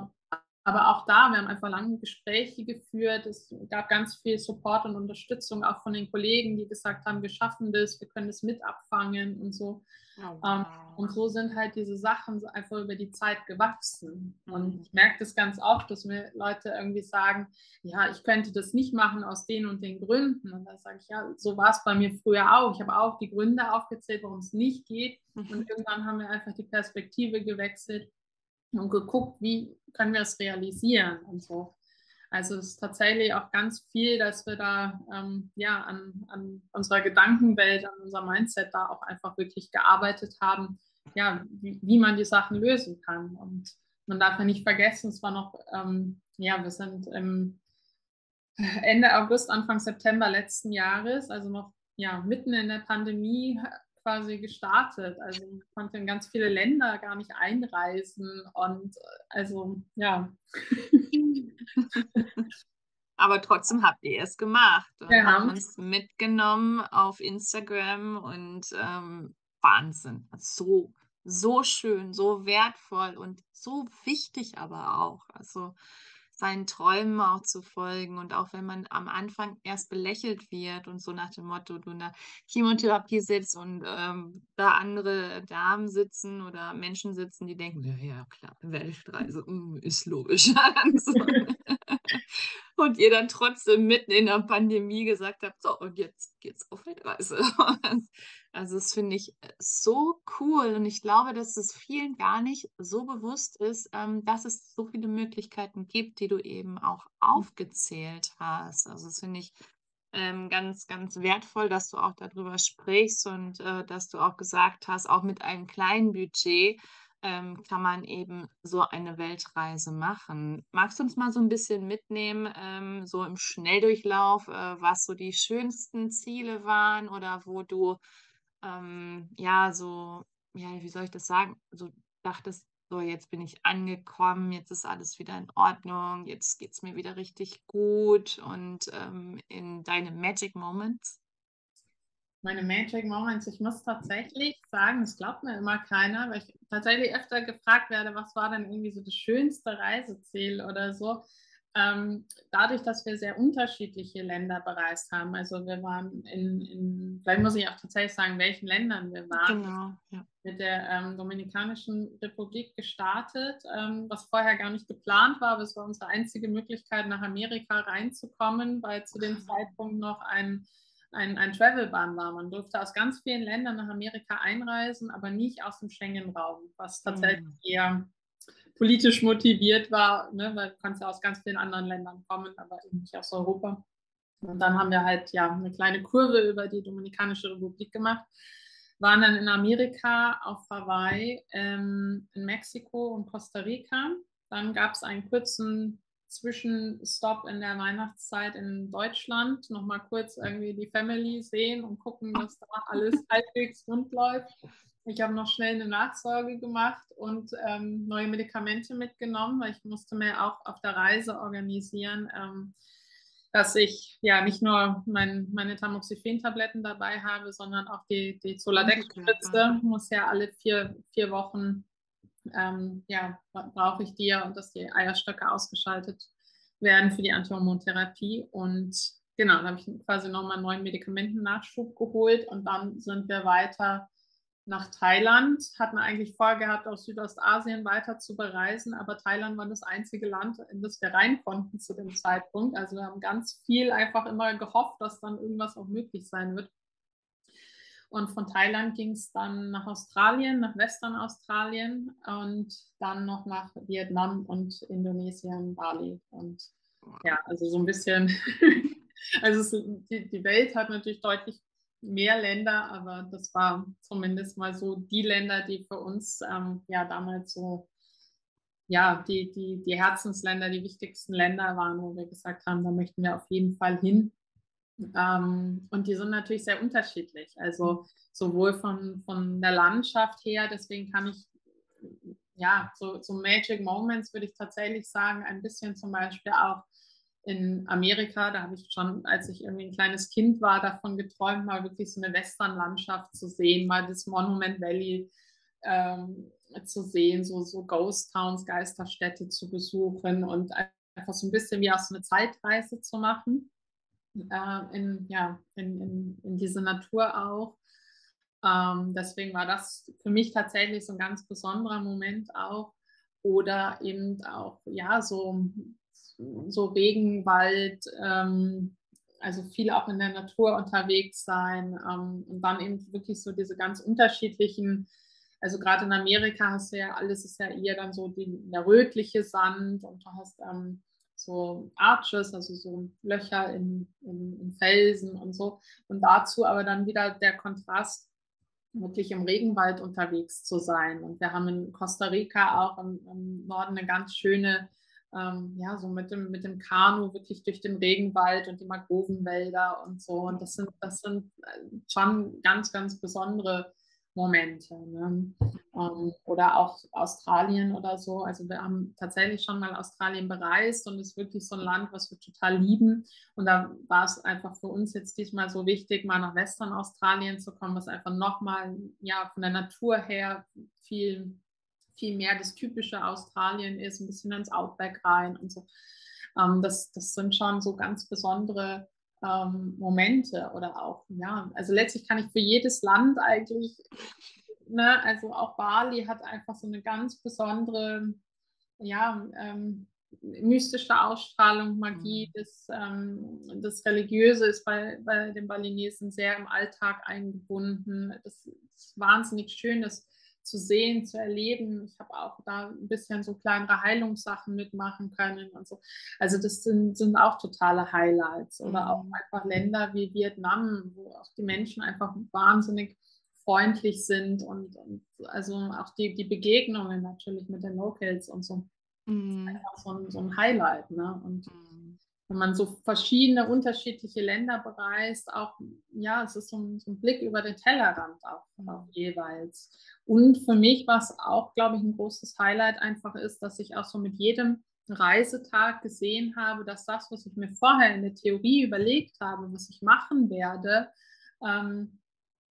aber auch da, wir haben einfach lange Gespräche geführt. Es gab ganz viel Support und Unterstützung auch von den Kollegen, die gesagt haben, wir schaffen das, wir können das mit abfangen und so. Oh, wow. ähm, und so sind halt diese Sachen einfach über die Zeit gewachsen. Mhm. Und ich merke das ganz oft, dass mir Leute irgendwie sagen, ja, ich könnte das nicht machen aus den und den Gründen. Und da sage ich, ja, so war es bei mir früher auch. Ich habe auch die Gründe aufgezählt, warum es nicht geht. Mhm. Und irgendwann haben wir einfach die Perspektive gewechselt und geguckt, wie können wir es realisieren und so. Also es ist tatsächlich auch ganz viel, dass wir da ähm, ja an, an unserer Gedankenwelt, an unserem Mindset da auch einfach wirklich gearbeitet haben, ja, wie, wie man die Sachen lösen kann. Und man darf ja nicht vergessen, es war noch, ähm, ja, wir sind im Ende August, Anfang September letzten Jahres, also noch ja, mitten in der Pandemie quasi gestartet. Also man konnte in ganz viele Länder gar nicht einreisen und also ja. Aber trotzdem habt ihr es gemacht und wir haben uns mitgenommen auf Instagram und ähm, Wahnsinn. So, so schön, so wertvoll und so wichtig aber auch. Also seinen Träumen auch zu folgen. Und auch wenn man am Anfang erst belächelt wird und so nach dem Motto, du in der Chemotherapie sitzt und ähm, da andere Damen sitzen oder Menschen sitzen, die denken, ja, ja klar, Weltreise mm, ist logisch. und ihr dann trotzdem mitten in der Pandemie gesagt habt, so, und jetzt geht's auf Weltreise. also das finde ich äh, so cool und ich glaube, dass es vielen gar nicht so bewusst ist, ähm, dass es so viele Möglichkeiten gibt, die du eben auch aufgezählt hast. Also das finde ich ähm, ganz, ganz wertvoll, dass du auch darüber sprichst und äh, dass du auch gesagt hast, auch mit einem kleinen Budget ähm, kann man eben so eine Weltreise machen. Magst du uns mal so ein bisschen mitnehmen, ähm, so im Schnelldurchlauf, äh, was so die schönsten Ziele waren oder wo du, ähm, ja, so, ja, wie soll ich das sagen, so dachtest, so jetzt bin ich angekommen, jetzt ist alles wieder in Ordnung, jetzt geht es mir wieder richtig gut und ähm, in deine Magic Moments? Meine Magic Moments. Ich muss tatsächlich sagen, das glaubt mir immer keiner, weil ich tatsächlich öfter gefragt werde, was war denn irgendwie so das schönste Reiseziel oder so. Ähm, dadurch, dass wir sehr unterschiedliche Länder bereist haben. Also wir waren in, in vielleicht muss ich auch tatsächlich sagen, in welchen Ländern wir waren. Genau, ja. Mit der ähm, Dominikanischen Republik gestartet, ähm, was vorher gar nicht geplant war, aber es war unsere einzige Möglichkeit, nach Amerika reinzukommen, weil zu dem Zeitpunkt noch ein ein, ein Travel-Ban war. Man durfte aus ganz vielen Ländern nach Amerika einreisen, aber nicht aus dem Schengen-Raum, was tatsächlich mhm. eher politisch motiviert war, ne, weil du kannst ja aus ganz vielen anderen Ländern kommen, aber eben nicht aus Europa. Und dann haben wir halt ja eine kleine Kurve über die Dominikanische Republik gemacht. waren dann in Amerika, auf Hawaii, ähm, in Mexiko und Costa Rica. Dann gab es einen kurzen Zwischenstopp in der Weihnachtszeit in Deutschland. Nochmal kurz irgendwie die Family sehen und gucken, dass da alles halbwegs rund läuft. Ich habe noch schnell eine Nachsorge gemacht und ähm, neue Medikamente mitgenommen, weil ich musste mir auch auf der Reise organisieren, ähm, dass ich ja nicht nur mein, meine Tamoxifen-Tabletten dabei habe, sondern auch die, die Zoladex-Spritze. Muss ja alle vier, vier Wochen ähm, ja, brauche ich die und dass die Eierstöcke ausgeschaltet werden für die Antihormontherapie. Und genau, dann habe ich quasi nochmal einen neuen Medikamentennachschub geholt und dann sind wir weiter nach Thailand, hatten eigentlich vorgehabt, aus Südostasien weiter zu bereisen, aber Thailand war das einzige Land, in das wir rein konnten zu dem Zeitpunkt. Also wir haben ganz viel einfach immer gehofft, dass dann irgendwas auch möglich sein wird. Und von Thailand ging es dann nach Australien, nach Western Australien und dann noch nach Vietnam und Indonesien, Bali. Und ja, also so ein bisschen, also es, die, die Welt hat natürlich deutlich mehr Länder, aber das war zumindest mal so die Länder, die für uns ähm, ja damals so ja, die, die, die Herzensländer, die wichtigsten Länder waren, wo wir gesagt haben, da möchten wir auf jeden Fall hin. Ähm, und die sind natürlich sehr unterschiedlich. Also sowohl von, von der Landschaft her, deswegen kann ich, ja, so, so Magic Moments würde ich tatsächlich sagen, ein bisschen zum Beispiel auch in Amerika, da habe ich schon, als ich irgendwie ein kleines Kind war, davon geträumt, mal wirklich so eine Westernlandschaft zu sehen, mal das Monument Valley ähm, zu sehen, so, so Ghost Towns, Geisterstädte zu besuchen und einfach so ein bisschen wie auch so eine Zeitreise zu machen äh, in, ja, in, in, in, diese Natur auch. Ähm, deswegen war das für mich tatsächlich so ein ganz besonderer Moment auch. Oder eben auch, ja, so, so Regenwald, ähm, also viel auch in der Natur unterwegs sein ähm, und dann eben wirklich so diese ganz unterschiedlichen, also gerade in Amerika hast du ja alles ist ja eher dann so die, der rötliche Sand und du hast ähm, so Arches, also so Löcher in, in, in, Felsen und so. Und dazu aber dann wieder der Kontrast, wirklich im Regenwald unterwegs zu sein. Und wir haben in Costa Rica auch im, im Norden eine ganz schöne, ähm, ja, so mit dem, mit dem Kanu wirklich durch den Regenwald und die Mangrovenwälder und so. Und das sind, das sind äh, schon ganz, ganz besondere Momente. Ne? Ähm, oder auch Australien oder so. Also wir haben tatsächlich schon mal Australien bereist und es ist wirklich so ein Land, was wir total lieben. Und da war es einfach für uns jetzt diesmal so wichtig, mal nach Western Australien zu kommen, was einfach nochmal ja, von der Natur her viel, viel mehr das typische Australien ist, ein bisschen ins Outback rein und so. Ähm, das, das sind schon so ganz besondere ähm, Momente oder auch, ja, also letztlich kann ich für jedes Land eigentlich, ne, also auch Bali hat einfach so eine ganz besondere, ja, ähm, mystische Ausstrahlung, Magie, mhm. das, ähm, das Religiöse ist bei, bei den Balinesen sehr im Alltag eingebunden. Das ist wahnsinnig schön, das zu sehen, zu erleben. Ich habe auch da ein bisschen so kleinere Heilungssachen mitmachen können und so. Also das sind, sind auch totale Highlights. Oder mhm. auch einfach Länder wie Vietnam, wo auch die Menschen einfach wahnsinnig freundlich sind und, und also auch die, die Begegnungen natürlich mit den Locals und so. Mhm. Das ist einfach so ein, so ein Highlight. Ne? Und mhm wenn man so verschiedene unterschiedliche Länder bereist, auch, ja, es ist so ein, so ein Blick über den Tellerrand auch, auch, jeweils. Und für mich, was auch, glaube ich, ein großes Highlight einfach ist, dass ich auch so mit jedem Reisetag gesehen habe, dass das, was ich mir vorher in der Theorie überlegt habe, was ich machen werde, ähm,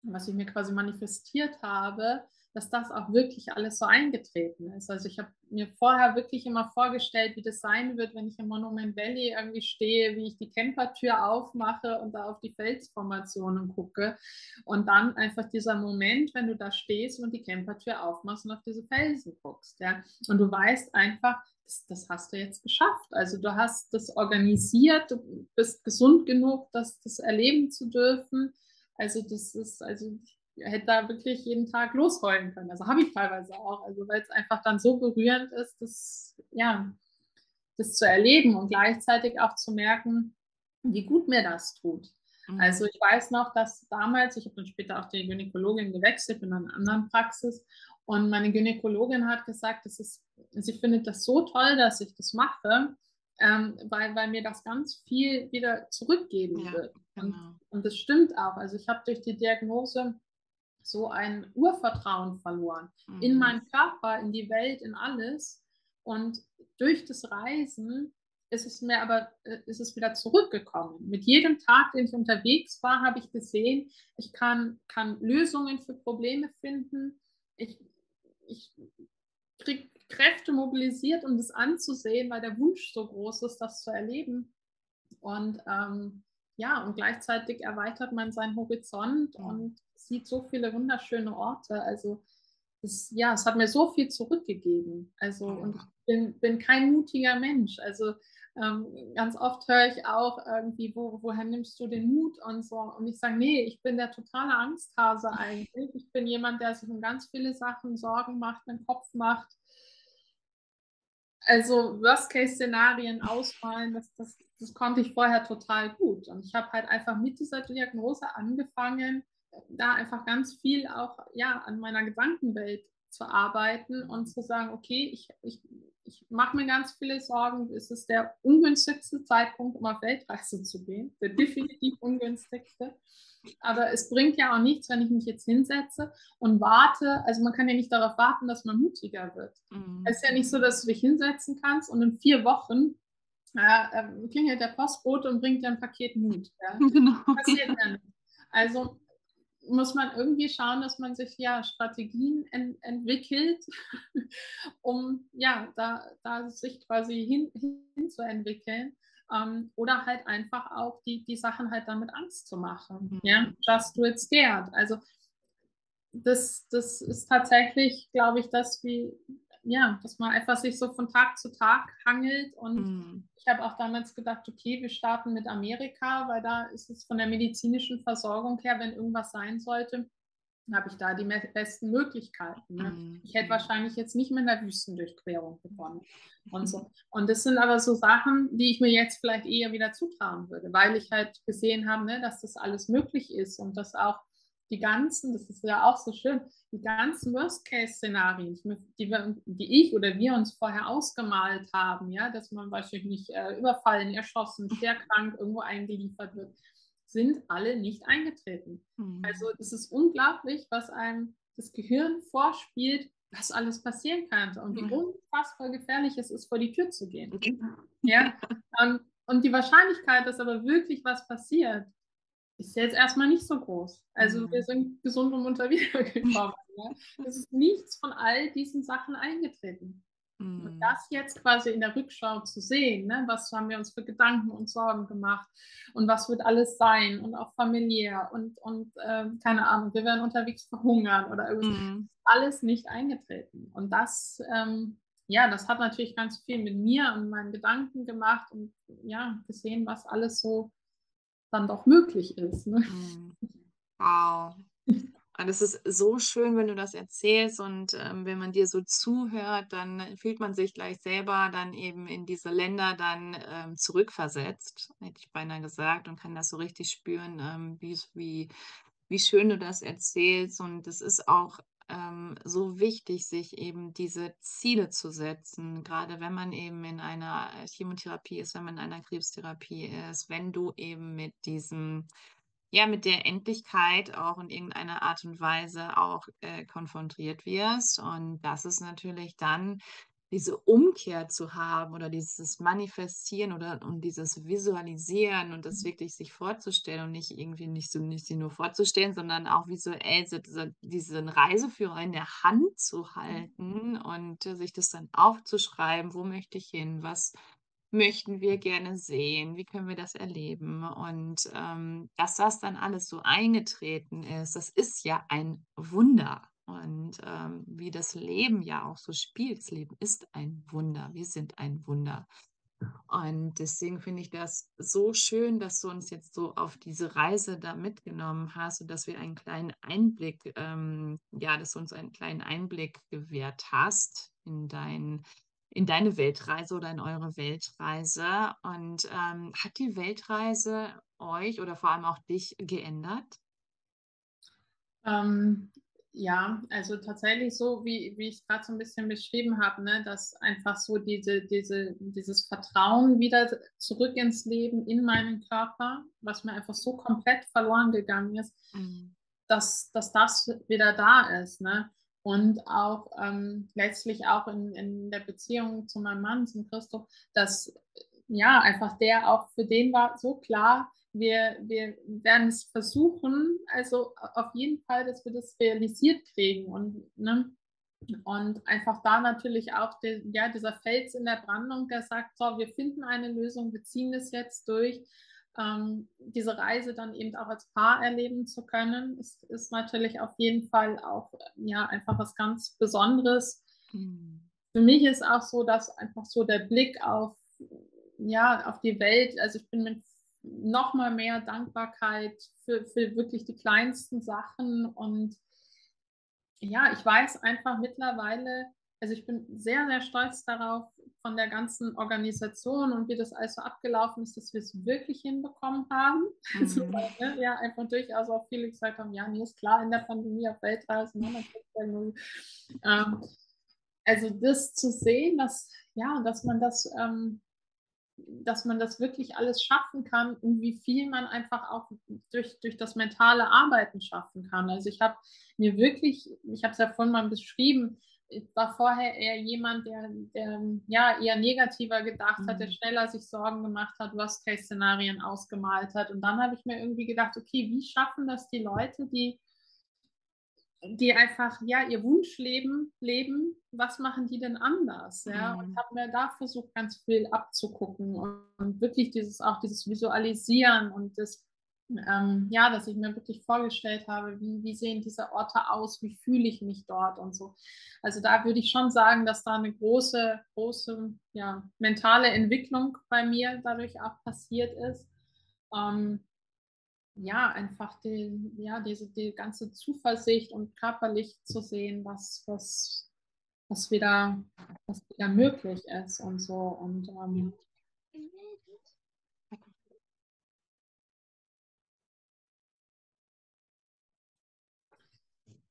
was ich mir quasi manifestiert habe, dass das auch wirklich alles so eingetreten ist. Also ich habe mir vorher wirklich immer vorgestellt, wie das sein wird, wenn ich im Monument Valley irgendwie stehe, wie ich die Campertür aufmache und da auf die Felsformationen gucke. Und dann einfach dieser Moment, wenn du da stehst und die Campertür aufmachst und auf diese Felsen guckst. Ja? Und du weißt einfach, das, das, hast du jetzt geschafft. Also du hast das organisiert, du bist gesund genug, das, das erleben zu dürfen. Also das ist, also hätte da wirklich jeden Tag losheulen können. Also habe ich teilweise auch. Also weil es einfach dann so berührend ist, das, ja, das zu erleben und gleichzeitig auch zu merken, wie gut mir das tut. Mhm. Also ich weiß noch, dass damals, ich habe dann später auch die Gynäkologin gewechselt in einer anderen Praxis und meine Gynäkologin hat gesagt, das ist, sie findet das so toll, dass ich das mache, ähm, weil, weil mir das ganz viel wieder zurückgeben ja, wird. Und, genau. und das stimmt auch. Also ich habe durch die Diagnose so ein Urvertrauen verloren mhm. in meinen Körper, in die Welt, in alles. Und durch das Reisen ist es mir aber äh, ist es wieder zurückgekommen. Mit jedem Tag, den ich unterwegs war, habe ich gesehen, ich kann, kann Lösungen für Probleme finden. Ich, ich kriege Kräfte mobilisiert, um das anzusehen, weil der Wunsch so groß ist, das zu erleben. Und ähm, ja, und gleichzeitig erweitert man seinen Horizont und sieht so viele wunderschöne Orte. Also es, ja, es hat mir so viel zurückgegeben. Also und ich bin, bin kein mutiger Mensch. Also ähm, ganz oft höre ich auch irgendwie, wo, woher nimmst du den Mut und so. Und ich sage, nee, ich bin der totale Angsthase eigentlich. Ich bin jemand, der sich um ganz viele Sachen Sorgen macht, einen Kopf macht. Also Worst-Case-Szenarien ausmalen, das, das, das konnte ich vorher total gut. Und ich habe halt einfach mit dieser Diagnose angefangen, da einfach ganz viel auch ja, an meiner Gedankenwelt zu arbeiten und zu sagen, okay, ich, ich, ich mache mir ganz viele Sorgen, es ist der ungünstigste Zeitpunkt, um auf Weltreise zu gehen, der definitiv ungünstigste. Aber es bringt ja auch nichts, wenn ich mich jetzt hinsetze und warte. Also man kann ja nicht darauf warten, dass man mutiger wird. Mhm. Es ist ja nicht so, dass du dich hinsetzen kannst und in vier Wochen äh, klingelt der Postbote und bringt dir ein Paket Mut. Ja? Genau. Passiert ja nicht. Also muss man irgendwie schauen, dass man sich ja Strategien en entwickelt, um ja da, da sich quasi hin, hinzuentwickeln. Ähm, oder halt einfach auch die, die Sachen halt damit Angst zu machen. Mhm. Ja, just do it scared. Also das, das ist tatsächlich, glaube ich, das, wie, ja, dass man einfach sich so von Tag zu Tag hangelt. Und mhm. ich habe auch damals gedacht, okay, wir starten mit Amerika, weil da ist es von der medizinischen Versorgung her, wenn irgendwas sein sollte, habe ich da die besten Möglichkeiten. Ne? Mhm. Ich hätte wahrscheinlich jetzt nicht mit einer Wüstendurchquerung begonnen. Und, so. und das sind aber so Sachen, die ich mir jetzt vielleicht eher wieder zutrauen würde, weil ich halt gesehen habe, ne, dass das alles möglich ist und dass auch die ganzen, das ist ja auch so schön, die ganzen Worst-Case-Szenarien, die, die ich oder wir uns vorher ausgemalt haben, ja, dass man wahrscheinlich nicht äh, überfallen, erschossen, schwer krank irgendwo eingeliefert wird, sind alle nicht eingetreten. Mhm. Also es ist unglaublich, was einem das Gehirn vorspielt, was alles passieren kann und wie mhm. unfassbar gefährlich es ist, vor die Tür zu gehen. Mhm. Ja, und, und die Wahrscheinlichkeit, dass aber wirklich was passiert, ist jetzt erstmal nicht so groß. Also mhm. wir sind gesund und munter wiedergekommen. Ne? Es ist nichts von all diesen Sachen eingetreten. Mhm. Und das jetzt quasi in der Rückschau zu sehen, ne? was haben wir uns für Gedanken und Sorgen gemacht und was wird alles sein und auch familiär und, und äh, keine Ahnung, wir werden unterwegs verhungern oder irgendwas. Mhm. Alles nicht eingetreten. Und das, ähm, ja, das hat natürlich ganz viel mit mir und meinen Gedanken gemacht und ja, gesehen, was alles so dann doch möglich ist. Ne? Mhm. Wow. Und es ist so schön, wenn du das erzählst und ähm, wenn man dir so zuhört, dann fühlt man sich gleich selber dann eben in diese Länder dann ähm, zurückversetzt, hätte ich beinahe gesagt, und kann das so richtig spüren, ähm, wie, wie, wie schön du das erzählst. Und es ist auch ähm, so wichtig, sich eben diese Ziele zu setzen, gerade wenn man eben in einer Chemotherapie ist, wenn man in einer Krebstherapie ist, wenn du eben mit diesem, ja, mit der Endlichkeit auch in irgendeiner Art und Weise auch äh, konfrontiert wirst. Und das ist natürlich dann diese Umkehr zu haben oder dieses Manifestieren oder und dieses Visualisieren und das mhm. wirklich sich vorzustellen und nicht irgendwie nicht so nicht sie nur vorzustellen, sondern auch visuell so diese, diesen Reiseführer in der Hand zu mhm. halten und äh, sich das dann aufzuschreiben, wo möchte ich hin, was möchten wir gerne sehen, wie können wir das erleben und ähm, dass das dann alles so eingetreten ist, das ist ja ein Wunder. Und ähm, wie das Leben ja auch so spielt. Das Leben ist ein Wunder. Wir sind ein Wunder. Und deswegen finde ich das so schön, dass du uns jetzt so auf diese Reise da mitgenommen hast und dass wir einen kleinen Einblick, ähm, ja, dass du uns einen kleinen Einblick gewährt hast in dein, in deine Weltreise oder in eure Weltreise. Und ähm, hat die Weltreise euch oder vor allem auch dich geändert? Ähm, ja, also tatsächlich so, wie, wie ich gerade so ein bisschen beschrieben habe, ne, dass einfach so diese, diese, dieses Vertrauen wieder zurück ins Leben, in meinen Körper, was mir einfach so komplett verloren gegangen ist, mhm. dass, dass das wieder da ist. Ne? Und auch ähm, letztlich auch in, in der Beziehung zu meinem Mann, zum Christoph, dass ja einfach der auch für den war so klar, wir, wir werden es versuchen, also auf jeden Fall, dass wir das realisiert kriegen und, ne, und einfach da natürlich auch die, ja, dieser Fels in der Brandung, der sagt, so, wir finden eine Lösung, wir ziehen das jetzt durch. Ähm, diese Reise dann eben auch als Paar erleben zu können, ist, ist natürlich auf jeden Fall auch ja, einfach was ganz Besonderes. Mhm. Für mich ist auch so, dass einfach so der Blick auf, ja, auf die Welt, also ich bin mit noch mal mehr Dankbarkeit für, für wirklich die kleinsten Sachen. Und ja, ich weiß einfach mittlerweile, also ich bin sehr, sehr stolz darauf, von der ganzen Organisation und wie das alles so abgelaufen ist, dass wir es wirklich hinbekommen haben. Mhm. so, ne? Ja, einfach durchaus auch viele gesagt haben, ja, nee, ist klar, in der Pandemie auf Weltreisen. Ne? Ähm, also das zu sehen, dass, ja, dass man das ähm, dass man das wirklich alles schaffen kann und wie viel man einfach auch durch, durch das mentale Arbeiten schaffen kann. Also ich habe mir wirklich, ich habe es ja vorhin mal beschrieben, ich war vorher eher jemand, der, der ja eher negativer gedacht mhm. hat, der mhm. schneller sich Sorgen gemacht hat, Worst-Case-Szenarien ausgemalt hat. Und dann habe ich mir irgendwie gedacht, okay, wie schaffen das die Leute, die die einfach ja ihr Wunschleben leben, was machen die denn anders? Ja, mhm. und habe mir da versucht, ganz viel abzugucken und, und, wirklich dieses auch dieses Visualisieren und das ähm, ja, dass ich mir wirklich vorgestellt habe, wie, wie sehen diese Orte aus, wie fühle ich mich dort und so. Also da würde ich schon sagen, dass da eine große, große ja, mentale Entwicklung bei mir dadurch auch passiert ist. Ähm, ja, einfach die, ja, diese, die ganze Zuversicht und körperlich zu sehen, was, was, was, wieder, was wieder möglich ist und so. Und ähm,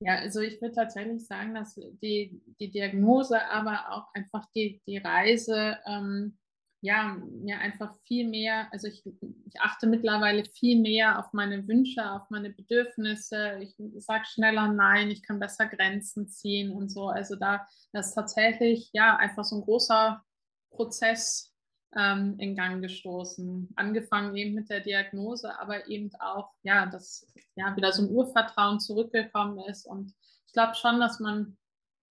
ja, also ich würde tatsächlich sagen, dass die, die Diagnose, aber auch einfach die, die Reise ähm, ja, mir einfach viel mehr, also ich, ich, achte mittlerweile viel mehr auf meine Wünsche, auf meine Bedürfnisse. Ich sage schneller Nein, ich kann besser Grenzen ziehen und so. Also da das ist tatsächlich ja einfach so ein großer Prozess ähm, in Gang gestoßen. Angefangen eben mit der Diagnose, aber eben auch, ja, dass ja wieder so ein Urvertrauen zurückgekommen ist. Und ich glaube schon, dass man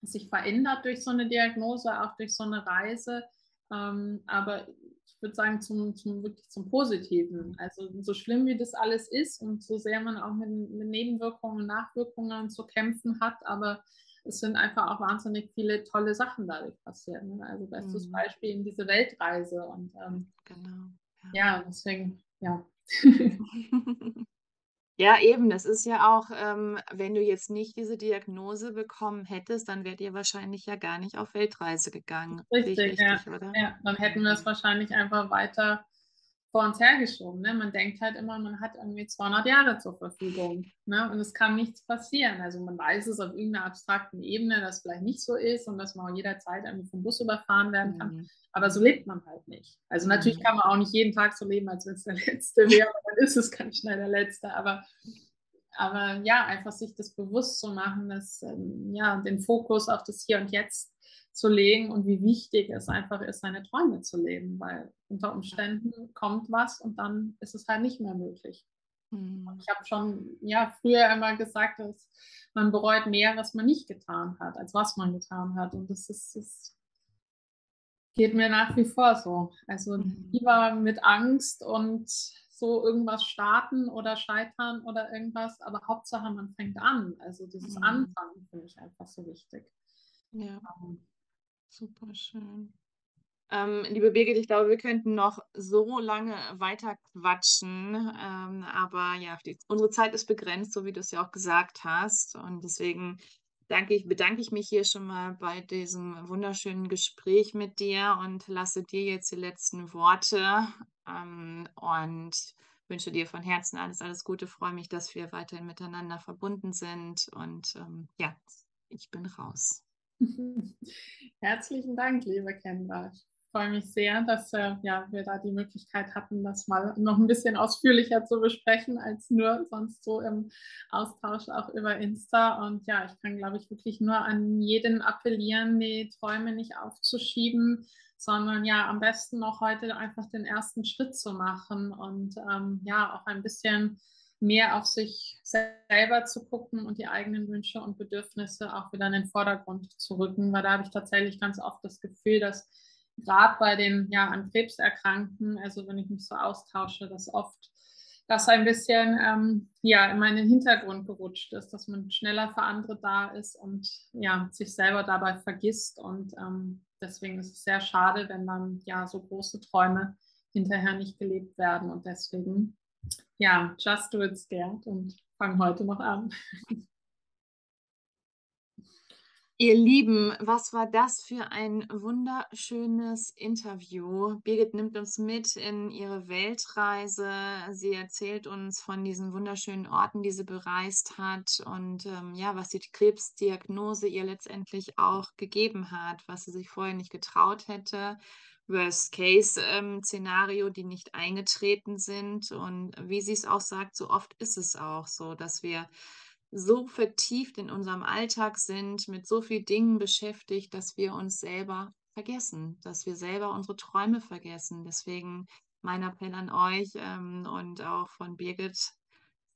sich verändert durch so eine Diagnose, auch durch so eine Reise ähm, aber ich würde sagen, zum, zum, wirklich zum Positiven. Also so schlimm wie das alles ist und so sehr man auch mit, mit Nebenwirkungen und Nachwirkungen zu kämpfen hat, aber es sind einfach auch wahnsinnig viele tolle Sachen dadurch passiert. Ne? Also bestes mhm. Beispiel in diese Weltreise. Und ähm, genau. Ja. ja, deswegen, ja. Ja, eben, das ist ja auch, ähm, wenn du jetzt nicht diese Diagnose bekommen hättest, dann wärt ihr wahrscheinlich ja gar nicht auf Weltreise gegangen. Richtig, ja. oder? Ja, dann hätten wir es wahrscheinlich einfach weiter vor uns hergeschoben. Ne? Man denkt halt immer, man hat irgendwie 200 Jahre zur Verfügung ne? und es kann nichts passieren. Also man weiß es auf irgendeiner abstrakten Ebene, dass es vielleicht nicht so ist und dass man auch jederzeit irgendwie vom Bus überfahren werden kann. Mhm. Aber so lebt man halt nicht. Also natürlich mhm. kann man auch nicht jeden Tag so leben, als wenn es der letzte wäre. dann ist es ganz schnell der letzte. Aber, aber ja, einfach sich das bewusst zu machen, dass ähm, ja, den Fokus auf das Hier und Jetzt zu legen und wie wichtig es einfach ist, seine Träume zu leben, weil unter Umständen kommt was und dann ist es halt nicht mehr möglich. Mhm. Ich habe schon ja früher immer gesagt, dass man bereut mehr, was man nicht getan hat, als was man getan hat. Und das ist, das geht mir nach wie vor so. Also mhm. lieber mit Angst und so irgendwas starten oder scheitern oder irgendwas, aber Hauptsache man fängt an. Also dieses mhm. Anfangen finde ich einfach so wichtig. Ja. Ähm, Super schön. Ähm, liebe Birgit, ich glaube, wir könnten noch so lange weiter quatschen, ähm, aber ja, die, unsere Zeit ist begrenzt, so wie du es ja auch gesagt hast. Und deswegen danke ich, bedanke ich mich hier schon mal bei diesem wunderschönen Gespräch mit dir und lasse dir jetzt die letzten Worte ähm, und wünsche dir von Herzen alles, alles Gute. Freue mich, dass wir weiterhin miteinander verbunden sind und ähm, ja, ich bin raus. Herzlichen Dank, liebe Kendra. Freue mich sehr, dass äh, ja, wir da die Möglichkeit hatten, das mal noch ein bisschen ausführlicher zu besprechen, als nur sonst so im Austausch auch über Insta. Und ja, ich kann, glaube ich, wirklich nur an jeden appellieren, die Träume nicht aufzuschieben, sondern ja, am besten noch heute einfach den ersten Schritt zu machen und ähm, ja, auch ein bisschen mehr auf sich selber zu gucken und die eigenen Wünsche und Bedürfnisse auch wieder in den Vordergrund zu rücken, weil da habe ich tatsächlich ganz oft das Gefühl, dass gerade bei den ja an Krebs erkrankten, also wenn ich mich so austausche, dass oft das ein bisschen ähm, ja in meinen Hintergrund gerutscht ist, dass man schneller für andere da ist und ja sich selber dabei vergisst und ähm, deswegen ist es sehr schade, wenn dann ja so große Träume hinterher nicht gelebt werden und deswegen ja, just do it scared und fang heute noch an. Ihr Lieben, was war das für ein wunderschönes Interview. Birgit nimmt uns mit in ihre Weltreise. Sie erzählt uns von diesen wunderschönen Orten, die sie bereist hat und ähm, ja, was die Krebsdiagnose ihr letztendlich auch gegeben hat, was sie sich vorher nicht getraut hätte. Worst-Case-Szenario, ähm, die nicht eingetreten sind. Und wie sie es auch sagt, so oft ist es auch so, dass wir so vertieft in unserem Alltag sind, mit so vielen Dingen beschäftigt, dass wir uns selber vergessen, dass wir selber unsere Träume vergessen. Deswegen mein Appell an euch ähm, und auch von Birgit,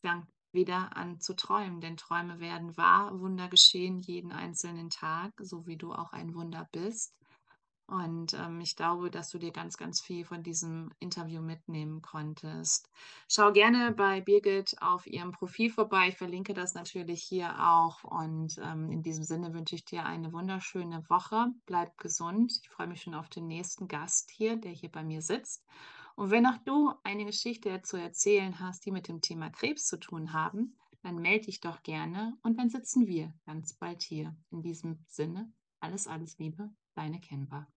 fangt wieder an zu träumen, denn Träume werden wahr, Wunder geschehen jeden einzelnen Tag, so wie du auch ein Wunder bist. Und ähm, ich glaube, dass du dir ganz, ganz viel von diesem Interview mitnehmen konntest. Schau gerne bei Birgit auf ihrem Profil vorbei. Ich verlinke das natürlich hier auch. Und ähm, in diesem Sinne wünsche ich dir eine wunderschöne Woche. Bleib gesund. Ich freue mich schon auf den nächsten Gast hier, der hier bei mir sitzt. Und wenn auch du eine Geschichte zu erzählen hast, die mit dem Thema Krebs zu tun haben, dann melde dich doch gerne und dann sitzen wir ganz bald hier. In diesem Sinne, alles, alles Liebe, deine Kenbar.